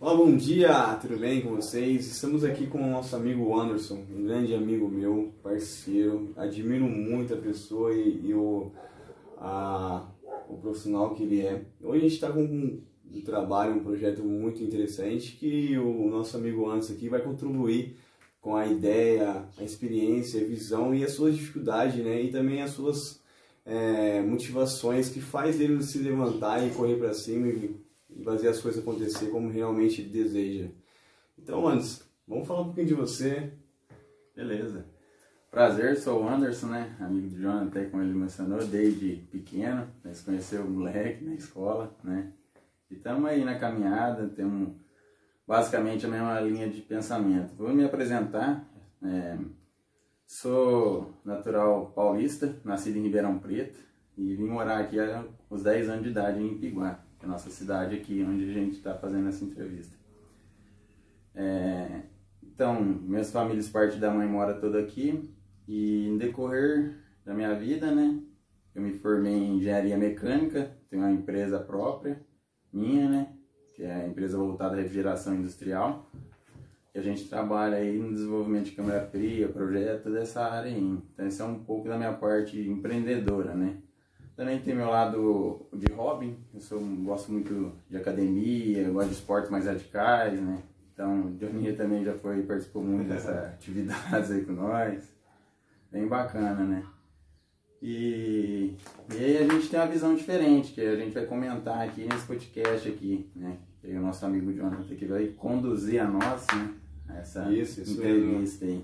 Olá, bom dia, tudo bem com vocês? Estamos aqui com o nosso amigo Anderson, um grande amigo meu, parceiro. Admiro muito a pessoa e, e o, a, o profissional que ele é. Hoje a gente está com um, um, trabalho, um projeto muito interessante que o nosso amigo Anderson aqui vai contribuir com a ideia, a experiência, a visão e as suas dificuldades, né? E também as suas é, motivações que faz ele se levantar e correr para cima e e fazer as coisas acontecer como realmente deseja. Então, antes, vamos falar um pouquinho de você. Beleza. Prazer, sou o Anderson, né? Amigo do Jonathan, até como ele mencionou, desde pequeno. Nós conhecemos o moleque na escola, né? E estamos aí na caminhada, temos basicamente a mesma linha de pensamento. Vou me apresentar. É, sou natural paulista, nascido em Ribeirão Preto e vim morar aqui uns 10 anos de idade em Piguá que é a nossa cidade aqui, onde a gente está fazendo essa entrevista. É, então, minhas famílias, parte da mãe mora toda aqui, e em decorrer da minha vida, né, eu me formei em engenharia mecânica, tenho uma empresa própria, minha, né, que é a empresa voltada à refrigeração industrial, e a gente trabalha aí no desenvolvimento de câmera fria, projeto dessa área aí. Então, isso é um pouco da minha parte empreendedora, né. Também tem meu lado de hobby, eu sou, gosto muito de academia, gosto de esportes mais radicais, né? Então, o Johnny também já foi, participou muito dessas atividades aí com nós. Bem bacana, né? E, e aí a gente tem uma visão diferente, que a gente vai comentar aqui nesse podcast aqui, né? E o nosso amigo Jonathan que vai conduzir a nossa, né? Essa isso, isso entrevista aí.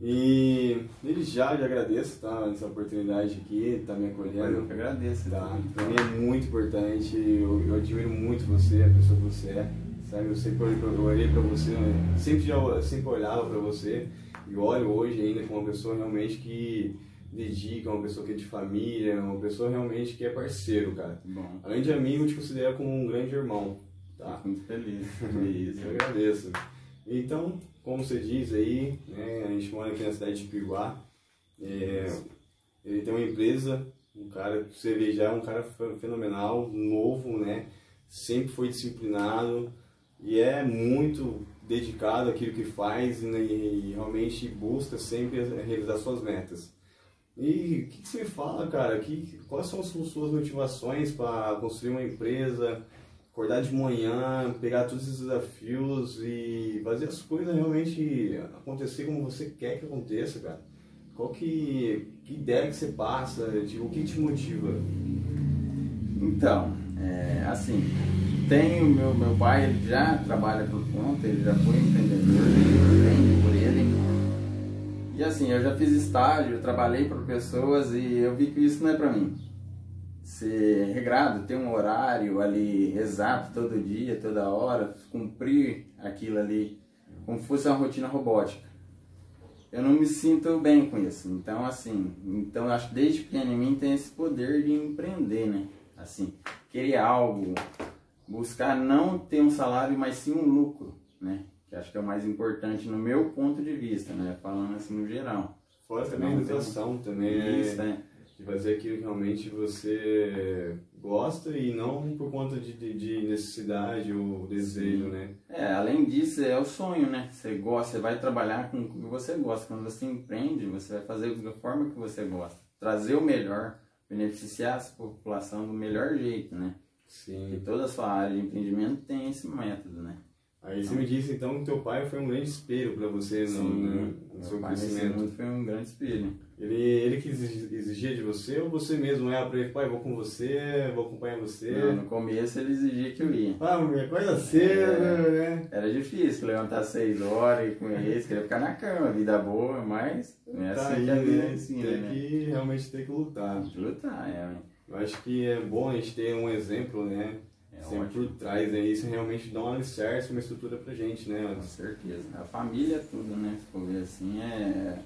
E ele já, já agradeço, tá? Essa oportunidade aqui, tá me acolhendo. Eu que agradeço. Tá? Pra mim é muito importante, eu, eu admiro muito você, a pessoa que você é. Sabe? Eu sempre olhei pra, eu olhei pra você, né? sempre, já, sempre olhava pra você e olho hoje ainda como uma pessoa realmente que dedica, uma pessoa que é de família, uma pessoa realmente que é parceiro, cara. Bom. Além de amigo, te considero como um grande irmão. Tá? Muito feliz. Isso, eu agradeço. Então, como você diz aí, né, a gente mora aqui na cidade de Piguá, é, ele tem uma empresa, um cara, você vê já, um cara fenomenal, novo, né, sempre foi disciplinado e é muito dedicado àquilo que faz né, e realmente busca sempre realizar suas metas. E o que, que, você fala, cara? Que, quais são as suas motivações para construir uma empresa? Acordar de manhã, pegar todos esses desafios e fazer as coisas realmente acontecer como você quer que aconteça, cara. Qual que, que ideia que você passa, tipo, o que te motiva? Então, é, assim, tem o meu, meu pai, ele já trabalha por conta, ele já foi empreendedor, vende por ele. E assim, eu já fiz estágio, trabalhei para pessoas e eu vi que isso não é para mim ser regrado, ter um horário ali exato todo dia, toda hora, cumprir aquilo ali como se fosse uma rotina robótica. Eu não me sinto bem com isso. Então, assim, então acho que desde pequeno em mim tem esse poder de empreender, né? Assim, querer algo, buscar não ter um salário, mas sim um lucro, né? Que acho que é o mais importante no meu ponto de vista, né? Falando assim no geral. Fora também a educação, também. Isso, é. Né? De fazer aquilo que realmente você gosta e não por conta de, de, de necessidade ou desejo, Sim. né? É, além disso, é o sonho, né? Você gosta, você vai trabalhar com o que você gosta. Quando você empreende, você vai fazer da forma que você gosta. Trazer o melhor, beneficiar a população do melhor jeito, né? Sim. E toda a sua área de empreendimento tem esse método, né? Aí você me disse então que teu pai foi um grande espelho para você Sim, no, no seu crescimento. foi um grande espelho. Ele, ele que exigia de você ou você mesmo era para ele, pai, vou com você, vou acompanhar você? Não, no começo ele exigia que eu ia. Ah, mulher, coisa cedo, é, né? Era difícil levantar seis horas e com ele, queria ficar na cama, vida boa, mas não é tá assim que a vida ensina, tem né? que realmente ter que lutar. Lutar, é. Eu acho que é bom a gente ter um exemplo, né? É Sempre ótimo. por trás, né? Isso realmente dá um alicerce, uma estrutura pra gente, né? Com certeza. A família é tudo, né? Se for ver assim, é,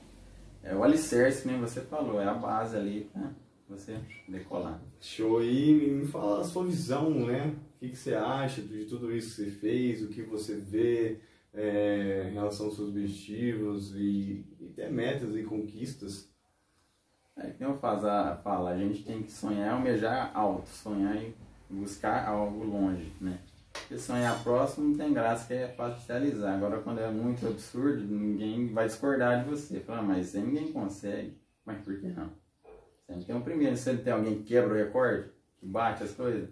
é o alicerce, que nem você falou, é a base ali pra você decolar. Show! E me fala a sua visão, né? O que, que você acha de tudo isso que você fez, o que você vê é, em relação aos seus objetivos e, e até metas e conquistas? É que eu falo, a, fala, a gente tem que sonhar, almejar alto, sonhar e buscar algo longe, né? Porque sonhar próximo não tem graça, que é fácil de realizar. Agora, quando é muito absurdo, ninguém vai discordar de você. Fala, ah, mas ninguém consegue. Mas por que não? Sempre tem um primeiro. Se tem alguém que quebra o recorde, que bate as coisas,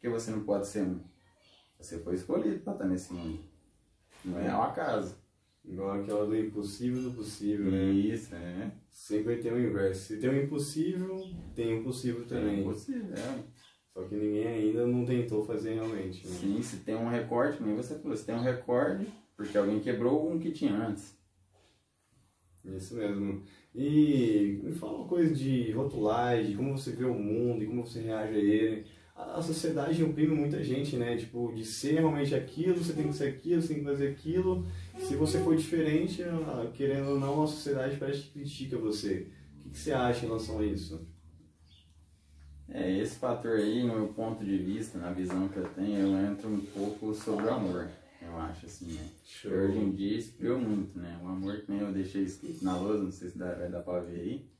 que você não pode ser um? Você foi escolhido para estar nesse mundo. Não é ao acaso. Igual aquela do impossível do possível, né? Isso, é. Sempre tem o inverso. Se tem o impossível, tem o possível também. Tem o possível, é. Só que ninguém ainda não tentou fazer realmente. Né? Sim, se tem um recorde, nem você falou, se tem um recorde, porque alguém quebrou um que tinha antes. Isso mesmo. E me fala uma coisa de rotulagem, como você vê o mundo e como você reage a ele. A sociedade oprime muita gente, né? Tipo, de ser realmente aquilo, você tem que ser aquilo, você tem que fazer aquilo. Se você for diferente, querendo ou não, a sociedade parece que critica você. O que você acha em relação a isso? É, esse fator aí, no meu ponto de vista, na visão que eu tenho, eu entro um pouco sobre o amor, eu acho, assim, né? Hoje em dia esfriou muito, né? O amor que nem eu deixei escrito na lousa, não sei se dá, vai dar pra ver aí.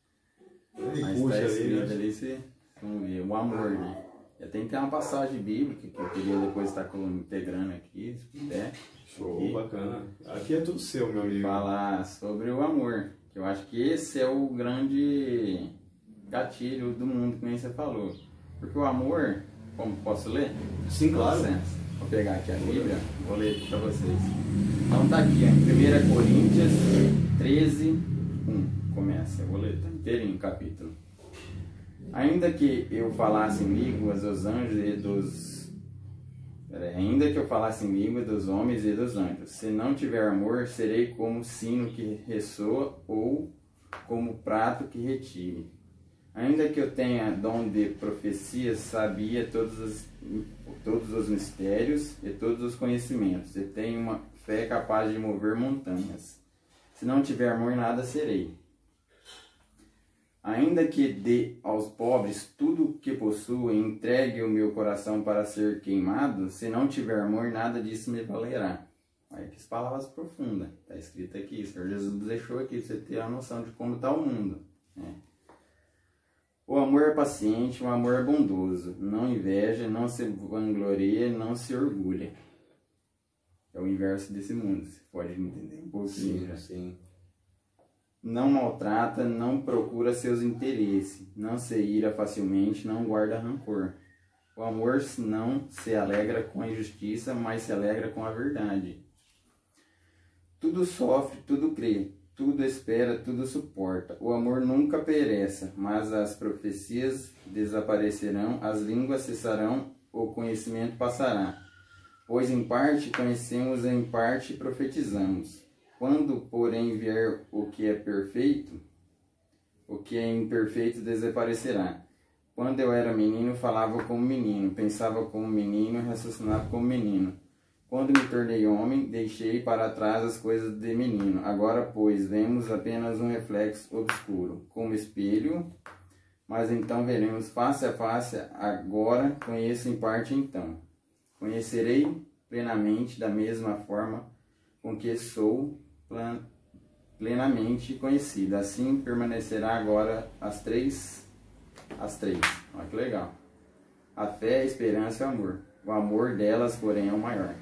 Mas tá escrito ali, ali você, vamos ver, o amor, né? Eu tenho que ter uma passagem bíblica que eu queria depois estar integrando aqui, se puder. Show, aqui. bacana. Aqui é tudo seu, meu amigo. Falar sobre o amor, que eu acho que esse é o grande gatilho do mundo, como você falou. Porque o amor, como posso ler? Sim, claro. Vou pegar aqui a Bíblia, vou ler para vocês. Então tá aqui, ó, 1 Coríntios 13, 1. Começa, eu vou ler tá inteirinho o capítulo. Ainda que eu falasse em línguas dos anjos e dos. Peraí, ainda que eu falasse em língua dos homens e dos anjos, se não tiver amor, serei como sino que ressoa ou como prato que retire. Ainda que eu tenha dom de profecia, sabia todos os, todos os mistérios e todos os conhecimentos, e tenho uma fé capaz de mover montanhas. Se não tiver amor, nada serei. Ainda que dê aos pobres tudo o que possuo e entregue o meu coração para ser queimado, se não tiver amor, nada disso me valerá. Olha que palavras profundas. Está escrito aqui. O Senhor Jesus deixou aqui, você ter a noção de como está o mundo. Né? O amor é paciente, o amor é bondoso, não inveja, não se vangloria, não se orgulha. É o inverso desse mundo, você pode entender um pouquinho. Sim, sim. Não maltrata, não procura seus interesses, não se ira facilmente, não guarda rancor. O amor não se alegra com a injustiça, mas se alegra com a verdade. Tudo sofre, tudo crê, tudo espera, tudo suporta. O amor nunca pereça, mas as profecias desaparecerão, as línguas cessarão, o conhecimento passará. Pois em parte conhecemos, em parte profetizamos. Quando, porém, vier o que é perfeito, o que é imperfeito desaparecerá. Quando eu era menino, falava como menino, pensava como menino, raciocinava como menino. Quando me tornei homem, deixei para trás as coisas de menino. Agora, pois, vemos apenas um reflexo obscuro, como espelho, mas então veremos face a face. Agora conheço em parte então. Conhecerei plenamente da mesma forma com que sou plenamente conhecido. Assim permanecerá agora as três, as três. Olha que legal. A fé, a esperança e o amor. O amor delas, porém, é o maior.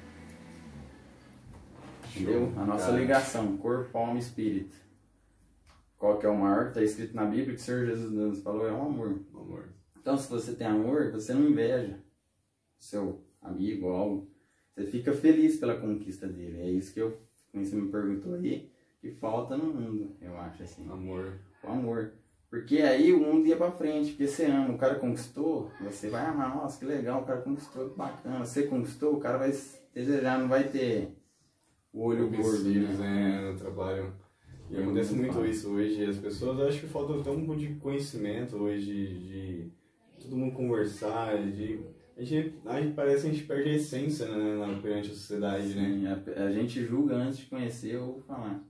Entendeu? A nossa ligação, corpo, alma e espírito. Qual que é o maior que está escrito na Bíblia que o Senhor Jesus nos falou é o amor. amor. Então, se você tem amor, você não inveja seu amigo ou algo. Você fica feliz pela conquista dele. É isso que eu, como você me perguntou aí, que falta no mundo, eu acho assim. Amor. O amor. Porque aí o mundo ia pra frente, porque você ama, o cara conquistou, você vai amar, nossa, que legal, o cara conquistou, que bacana. Você conquistou, o cara vai desejar, não vai ter o olho gordo. né? no trabalho. E acontece muito isso hoje. As pessoas acham que falta até um pouco de conhecimento hoje, de, de todo mundo conversar, de. A gente, a gente parece que a gente perde a essência né, na, perante a sociedade, né? Sim, né? A, a, gente julga antes de conhecer ou falar.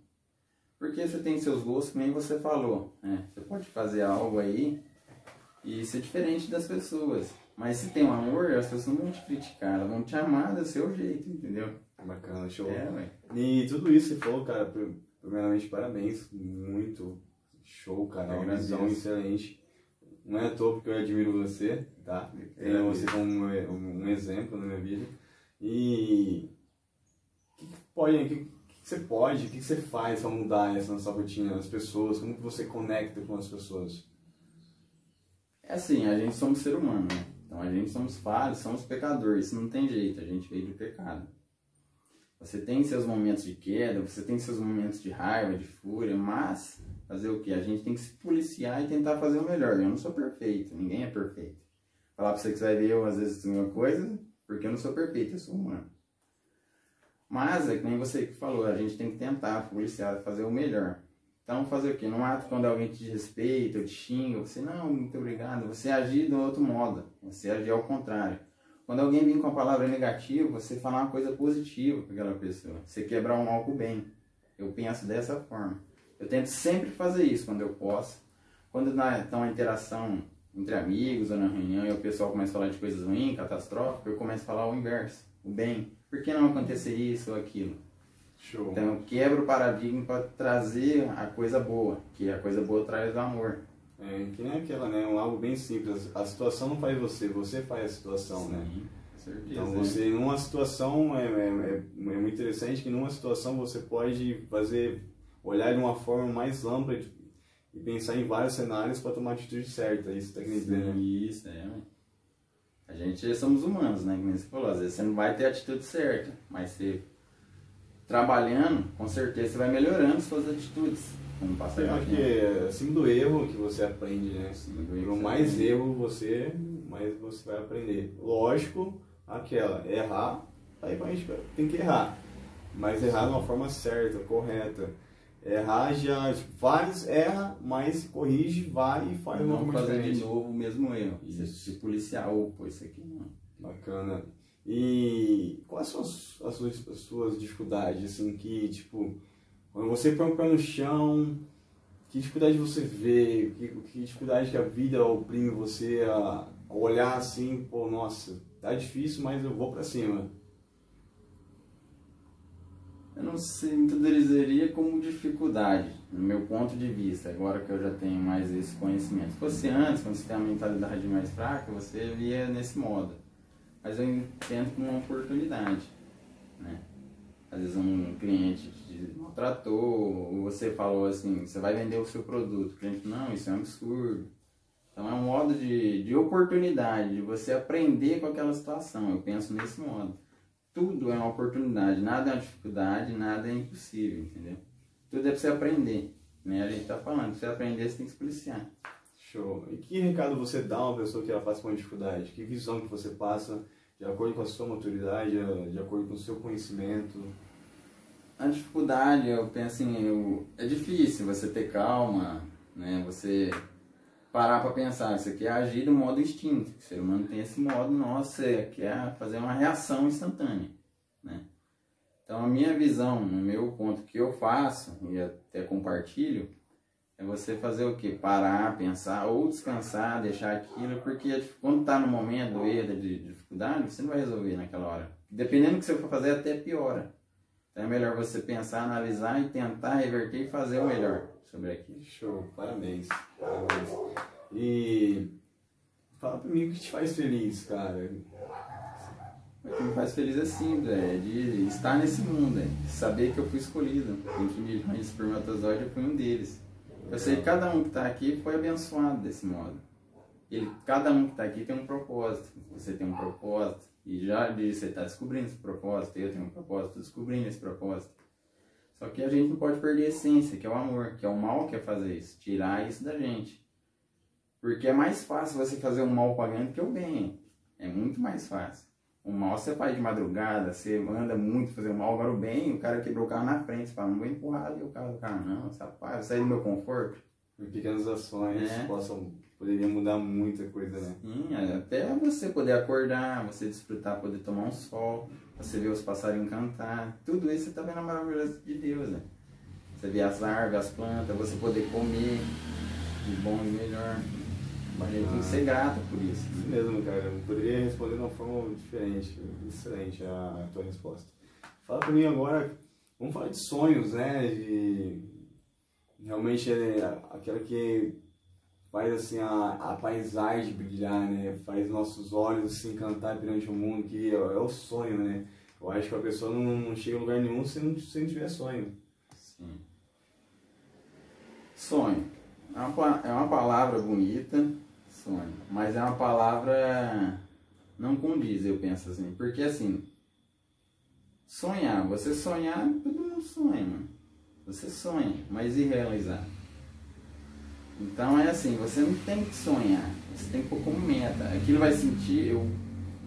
Porque você tem seus gostos, como você falou, né? Você pode fazer algo aí e ser diferente das pessoas. Mas se tem um amor, as pessoas não vão te criticar, elas vão te amar do seu jeito, entendeu? Bacana, show. É. E tudo isso você falou, cara, primeiramente parabéns, muito show, cara, uma visão excelente. Não é à toa porque eu admiro você, tá? Tenho você como um, um exemplo na minha vida. E o que, que pode, o que, que você pode, o que, que você faz para mudar essa nossa rotina, as pessoas, como que você conecta com as pessoas? É assim, a gente somos ser humano, né? Então a gente somos falhos, somos pecadores, isso não tem jeito, a gente veio do pecado. Você tem seus momentos de queda, você tem seus momentos de raiva, de fúria, mas fazer o que? A gente tem que se policiar e tentar fazer o melhor. Eu não sou perfeito, ninguém é perfeito. Falar pra você que você vai ver eu às vezes uma coisa, porque eu não sou perfeito, eu sou humano. Mas é que nem você que falou, a gente tem que tentar policiar, fazer o melhor. Então fazer o que? Não ato quando alguém te respeita ou te xinga, você não, muito obrigado, você agir de outro modo, você agir ao contrário. Quando alguém vem com a palavra negativa, você falar uma coisa positiva para aquela pessoa. Você quebrar um mal com o bem. Eu penso dessa forma. Eu tento sempre fazer isso quando eu posso. Quando está uma interação entre amigos ou na reunião e o pessoal começa a falar de coisas ruins, catastróficas, eu começo a falar o inverso, o bem. Por que não acontecer isso ou aquilo? Show. Então eu quebro o paradigma para trazer a coisa boa, que a coisa boa traz o amor. É, que nem aquela, né? Um algo bem simples. A situação não faz você, você faz a situação, Sim, né? com certeza. Então você, numa situação, é, é, é, é muito interessante que numa situação você pode fazer, olhar de uma forma mais ampla de- e pensar em vários cenários para tomar a atitude certa. Isso tá querendo dizer, né? Isso, é. A gente somos humanos, né? Como você falou, às vezes você não vai ter a atitude certa, mas você trabalhando, com certeza você vai melhorando suas atitudes. Com o passar Eu do acho que tempo. é acima do erro que você aprende, né? Acima do erro mais erro você, mais você vai aprender. Lógico, aquela, errar, aí a gente tem que errar. Mas errar de uma forma certa, correta. Errar já, tipo, vários erra, mas corrige, vai e faz uma não fazer diferente. de novo o mesmo erro. Isso. se policiar, ou pô, isso aqui não. Bacana. E quais são as, as suas, as suas dificuldades, assim, que, tipo, quando você põe o pé no chão, que dificuldade você vê, que, que dificuldade que a vida oprime você a, a olhar assim, pô, nossa, tá difícil, mas eu vou pra cima. Eu não sei, introduziria como dificuldade, no meu ponto de vista, agora que eu já tenho mais esse conhecimento. Se fosse antes, quando você tem a mentalidade mais fraca, você via nesse modo. Mas eu entendo como uma oportunidade, né? Às vezes um cliente te maltratou, ou você falou assim, você vai vender o seu produto. O cliente, não, isso é um absurdo. Então é um modo de, de oportunidade, de você aprender com aquela situação. Eu penso nesse modo tudo é uma oportunidade, nada é uma dificuldade, nada é impossível, entendeu? Tudo é pra você aprender, né? A gente tá falando, pra você aprender você tem que se policiar. Show. E que recado você dá a uma pessoa que ela passa uma dificuldade? Que visão que você passa de acordo com a sua maturidade, de acordo com o seu conhecimento? A dificuldade, eu penso assim, eu- é difícil você ter calma, né? Você parar pra pensar, você quer agir do modo instinto, o ser humano tem esse modo nosso, você quer fazer uma reação instantânea, né? Então a minha visão, no meu ponto que eu faço, e até compartilho, é você fazer o quê? Parar, pensar, ou descansar, deixar aquilo, porque quando tá no momento do erro, de dificuldade, você não vai resolver naquela hora. Dependendo do que você for fazer, até piora. Então é melhor você pensar, analisar e tentar reverter e fazer o melhor sobre aquilo. Show, parabéns. Parabéns. E fala pra mim o que te faz feliz, cara. O que me faz feliz é simples, é de estar nesse mundo, é saber que eu fui escolhido. Entre milhões de espermatozoides, eu fui um deles. Eu sei que cada um que está aqui foi abençoado desse modo. Ele, cada um que está aqui tem um propósito. Você tem um propósito. E já de você está descobrindo esse propósito, eu tenho um propósito, descobrindo esse propósito. Só que a gente não pode perder a essência, que é o amor, que é o mal que é fazer isso, tirar isso da gente. Porque é mais fácil você fazer o mal com alguém do que o bem. É muito mais fácil. O mal você faz de madrugada, você anda muito fazer o mal, agora o bem, o cara quebrou o carro na frente, você fala, não vou empurrar ali o carro do cara, não, rapaz, vai sair do meu conforto. Pequenas ações É. possam, poderiam mudar muita coisa, né? Sim, até você poder acordar, você desfrutar, poder tomar um sol, você ver os passarinhos cantar, tudo isso você tá vendo a maravilhosa de Deus, né? Você vê as árvores, as plantas, você poder comer de bom e melhor. Mas a gente tem que ser grato por isso. Isso mesmo, cara. Eu poderia responder de uma forma diferente. Excelente a, tua resposta. Fala pra mim agora, vamos falar de sonhos, né? De realmente é aquela que faz assim a, a paisagem brilhar, né? Faz nossos olhos assim cantar perante o mundo, que é, é o sonho, né? Eu acho que a pessoa não, não chega a lugar nenhum se não, se não tiver sonho. Sim. Sonho. É uma, é uma palavra bonita, Mas é uma palavra não condiz, eu penso assim. Porque assim, sonhar, você sonhar, todo mundo sonha, mano. Você sonha, mas e realizar? Então é assim, você não tem que sonhar, você tem que pôr como meta. Aquilo vai sentir, eu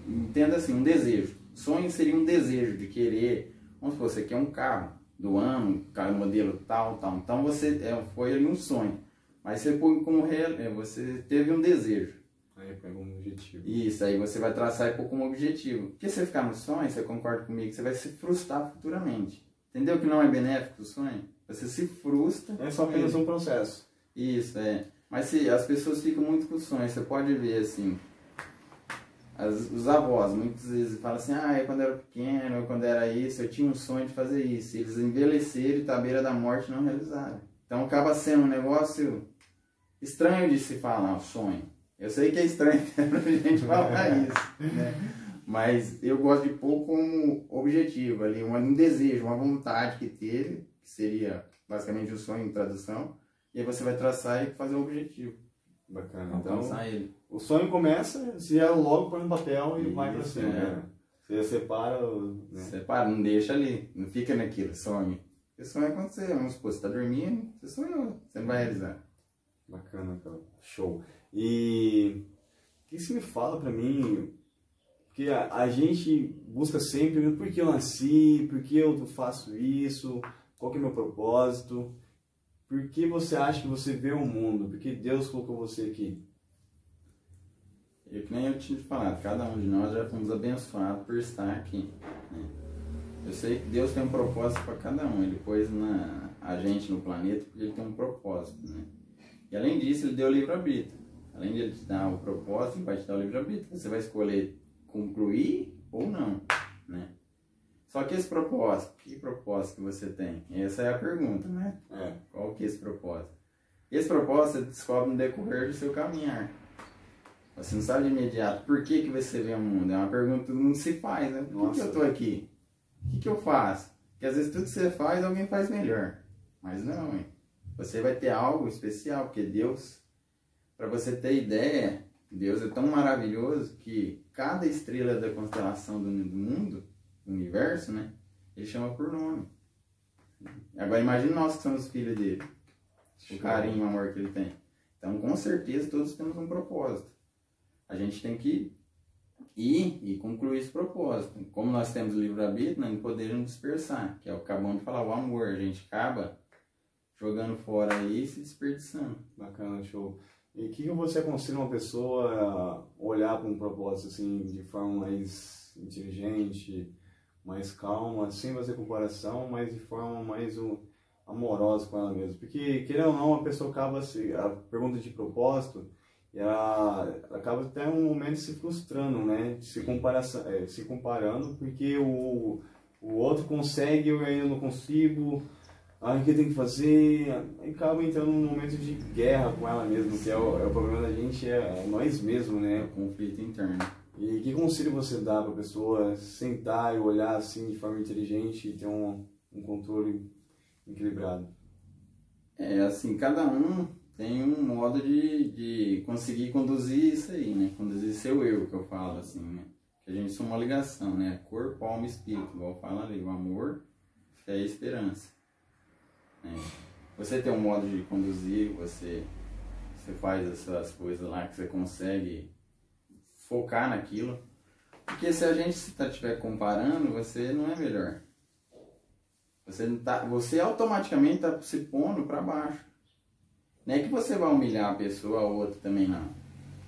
entendo assim, um desejo. Sonho seria um desejo de querer, vamos supor, você quer um carro do ano, carro modelo tal, tal. Então você é, foi ali um sonho. Mas você põe como real, é, você teve um desejo. Aí pega um objetivo. Isso, aí você vai traçar e pôr como objetivo. Porque se você ficar no sonho, você concorda comigo, você vai se frustrar futuramente. Entendeu que não é benéfico o sonho? Você se frustra. É só apenas um processo. Isso, é. Mas se as pessoas ficam muito com sonhos, você pode ver assim. As, os avós muitas vezes falam assim, ah, quando eu era pequeno, ou quando era isso, eu tinha um sonho de fazer isso. Eles envelheceram e tá à beira da morte não realizaram. Então acaba sendo um negócio estranho de se falar, o sonho. Eu sei que é estranho pra gente falar isso, né? Mas eu gosto de pôr como objetivo ali, um desejo, uma vontade que teve, que seria basicamente o sonho em tradução, e aí você vai traçar e fazer o objetivo. Bacana. Então, Alcançar ele. o sonho começa, se é logo põe no papel e vai pra cima. é. né? Você separa, né? Separa, não deixa ali, não fica naquilo, sonho. Porque sonho é quando você, vamos supor, você tá dormindo, você sonhou, você não vai realizar. Bacana, cara. Show. E o que você me fala pra mim? Porque a, a gente busca sempre por que eu nasci, por que eu faço isso, qual que é o meu propósito, por que você acha que você vê o mundo, por que Deus colocou você aqui? Eu que nem eu tinha te falado, cada um de nós já fomos abençoados por estar aqui. né? Eu sei que Deus tem um propósito para cada um, Ele pôs na, a gente no planeta porque Ele tem um propósito. Né? E além disso, Ele deu o livre-arbítrio. Além de Ele te dar o propósito, Ele vai te dar o livre-arbítrio. Você vai escolher concluir ou não. Né? Só que esse propósito, que propósito que você tem? Essa é a pergunta, né? É. Qual que é esse propósito? Esse propósito você descobre no decorrer do seu caminhar. Você não sabe de imediato por que, que você vê o mundo. É uma pergunta que todo mundo se faz, né? Por que, Nossa. que eu tô aqui? O que, que eu faço? Porque às vezes tudo que você faz, alguém faz melhor. Mas não, hein? Você vai ter algo especial, porque Deus, para você ter ideia, Deus é tão maravilhoso que cada estrela da constelação do do mundo, do universo, né? Ele chama por nome. Agora imagine nós que somos filhos dele. O carinho e o amor que ele tem. Então, com certeza, todos temos um propósito. A gente tem que ir e concluir esse propósito. Como nós temos o livre-arbítrio, nós não podemos dispersar, que é o que acabamos de falar, o amor. A gente acaba jogando fora aí e se desperdiçando. Bacana, show. E o que, você aconselha uma pessoa a olhar para um propósito assim de forma mais inteligente, mais calma, sem fazer comparação, mas de forma mais um, amorosa com ela mesma? Porque, querendo ou não, a pessoa acaba se. A pergunta de propósito, ela, ela acaba até um momento se frustrando, né? Se, é, se comparando, porque o, o outro consegue, eu ainda não consigo ah, o que tem que fazer? Aí acaba entrando num momento de guerra com ela mesma, que é o, é o problema da gente, é, é nós mesmos, É né? o conflito interno. E que conselho você dá pra pessoa sentar e olhar assim de forma inteligente e ter um, um controle equilibrado? É assim, cada um tem um modo de, de conseguir conduzir isso aí, né? Conduzir seu eu, que eu falo assim, né? Que a gente são uma ligação, né? Corpo, alma e espírito, igual fala ali, o amor, fé e esperança. Né? Você tem um modo de conduzir, você, você faz essas coisas lá que você consegue focar naquilo. Porque se a gente estiver comparando, você não é melhor. Você, tá, você automaticamente está se pondo para baixo. Não é que você vai humilhar a pessoa ou outra também, não.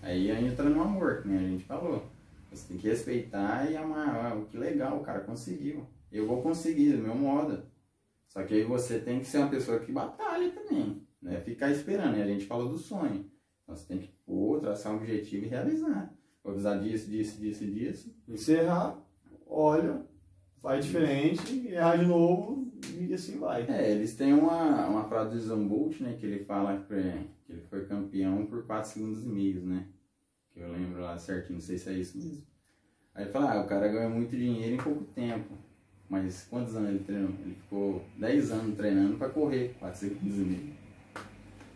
Aí entra no amor, que nem a gente falou. Você tem que respeitar e amar. Ah, que legal, o cara conseguiu. Eu vou conseguir, do meu modo. Só que aí você tem que ser uma pessoa que batalha também. Não é ficar esperando. E a gente falou do sonho. Então você tem que pôr, traçar um objetivo e realizar. Vou precisar disso, disso, disso e disso. E se errar, olha, faz diferente, errar de novo e assim vai. É, eles têm uma, uma frase do Zambolt, né, que ele fala que, que ele foi campeão por 4 segundos e meio, né? Que eu lembro lá certinho, não sei se é isso mesmo. Aí fala, ah, o cara ganha muito dinheiro em pouco tempo. Mas quantos anos ele treinou? Ele ficou 10 anos treinando para correr 4 segundos e meio.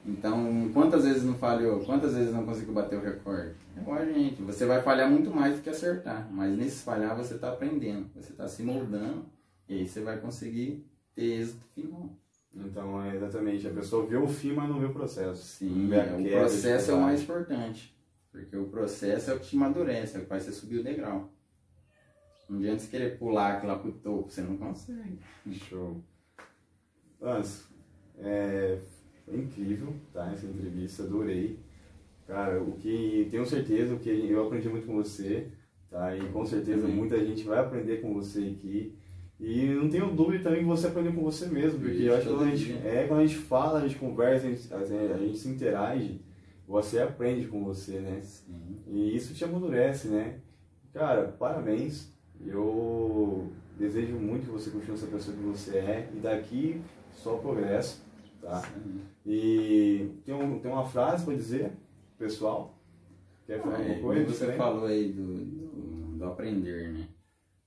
Então, quantas vezes não falhou? Quantas vezes não conseguiu bater o recorde? É igual a gente. Você vai falhar muito mais do que acertar. Mas nesse falhar você está aprendendo. Você está se moldando. E aí você vai conseguir ter êxito final. Então, é exatamente. A pessoa vê o fim, mas não vê o processo. Sim, é, o processo é o mais importante. Porque o processo é o que te amadurece, é o que faz você subir o degrau. Não adianta você querer pular lá pro topo, você não consegue. Show. Lance, é, foi incrível, tá? Essa entrevista, adorei. Cara, o que tenho certeza o que eu aprendi muito com você, tá? E com certeza muita gente vai aprender com você aqui. E não tenho dúvida também que você aprendeu com você mesmo, porque eu acho que quando a, gente, é, quando a gente fala, a gente conversa, a gente, a gente se interage, você aprende com você, né? Sim. E isso te amadurece, né? Cara, parabéns. Eu desejo muito que você continue essa pessoa que você é e daqui só progresso, tá? Sim. E tem, um, tem uma frase para dizer, pessoal? Quer falar alguma coisa? Você falou aí do, do, do, aprender, né?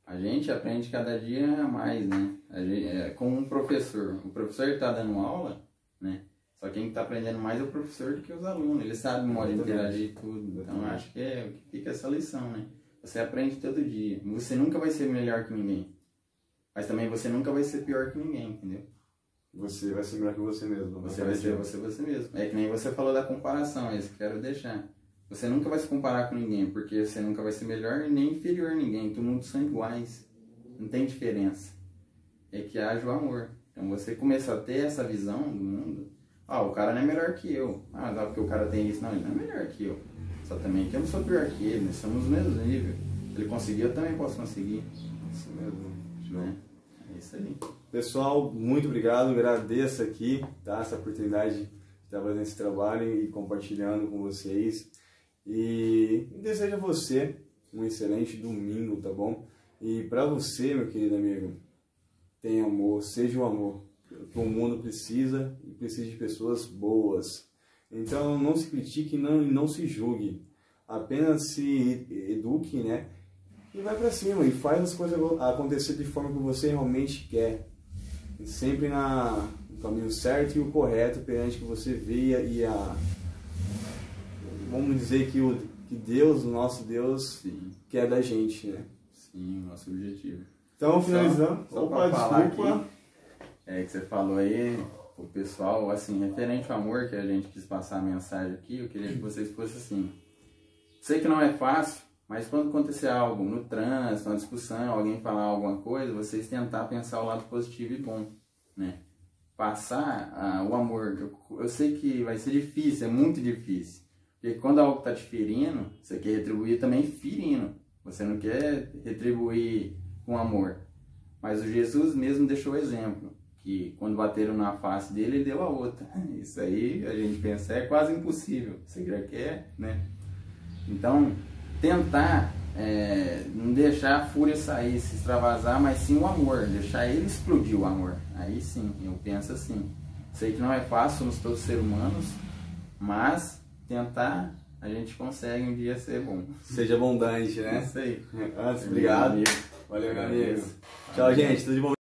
A gente aprende cada dia mais, né? Gente, é, como um professor. O professor está dando aula, né? Só quem está aprendendo mais é o professor do que os alunos. Ele sabe o modo de interagir e tudo. Então acho que é o que fica essa lição, né? Você aprende todo dia. Você nunca vai ser melhor que ninguém. Mas também você nunca vai ser pior que ninguém, entendeu? Você vai ser melhor que você mesmo. Você vai ser você, você mesmo. É que nem você falou da comparação, é isso que eu quero deixar. Você nunca vai se comparar com ninguém, porque você nunca vai ser melhor nem inferior a ninguém. Todo mundo são iguais. Não tem diferença. É que haja o amor. Então você começa a ter essa visão do mundo. Ah, o cara não é melhor que eu. Ah, dá porque o cara tem isso. Não, ele não é melhor que eu. Só também que eu não sou pior que ele, nós somos no mesmo nível. Ele conseguiu, eu também posso conseguir. Isso mesmo. Né? É isso aí. Pessoal, muito obrigado. Agradeço aqui tá, essa oportunidade de estar fazendo esse trabalho e compartilhando com vocês. E desejo a você um excelente domingo, tá bom? E para você, meu querido amigo, tenha amor, seja o amor que o mundo precisa e precisa de pessoas boas. Então não se critique não, e não se julgue. Apenas se eduque, né? E vai para cima e faz as coisas acontecer de forma que você realmente quer. E sempre na, no caminho certo e o correto perante que você veia e a vamos dizer que o que Deus, o nosso Deus, Sim. quer da gente, né? Sim, nosso objetivo. Então, finalizando. Só, só Opa, desculpa. Aqui, é que você falou aí, o pessoal, assim, referente ao amor que a gente quis passar a mensagem aqui, eu queria que vocês fossem assim. Sei que não é fácil, mas quando acontecer algo no trânsito, uma discussão, alguém falar alguma coisa, vocês tentar pensar o lado positivo e bom, né? Passar ah, o amor. Eu, eu sei que vai ser difícil, é muito difícil. Porque quando algo está te ferindo, você quer retribuir também ferindo. Você não quer retribuir com amor. Mas o Jesus mesmo deixou o exemplo. Que quando bateram na face dele, ele deu a outra. Isso aí a gente pensa é quase impossível. Você já quer, né? Então, tentar é, não deixar a fúria sair, se extravasar, mas sim o amor, deixar ele explodir o amor. Aí sim, eu penso assim. Sei que não é fácil, somos todos seres humanos, mas tentar, a gente consegue um dia ser bom. Seja abundante, né? Isso aí. Antes, obrigado. Valeu, meu amigo. Tchau, gente. Tudo de bom.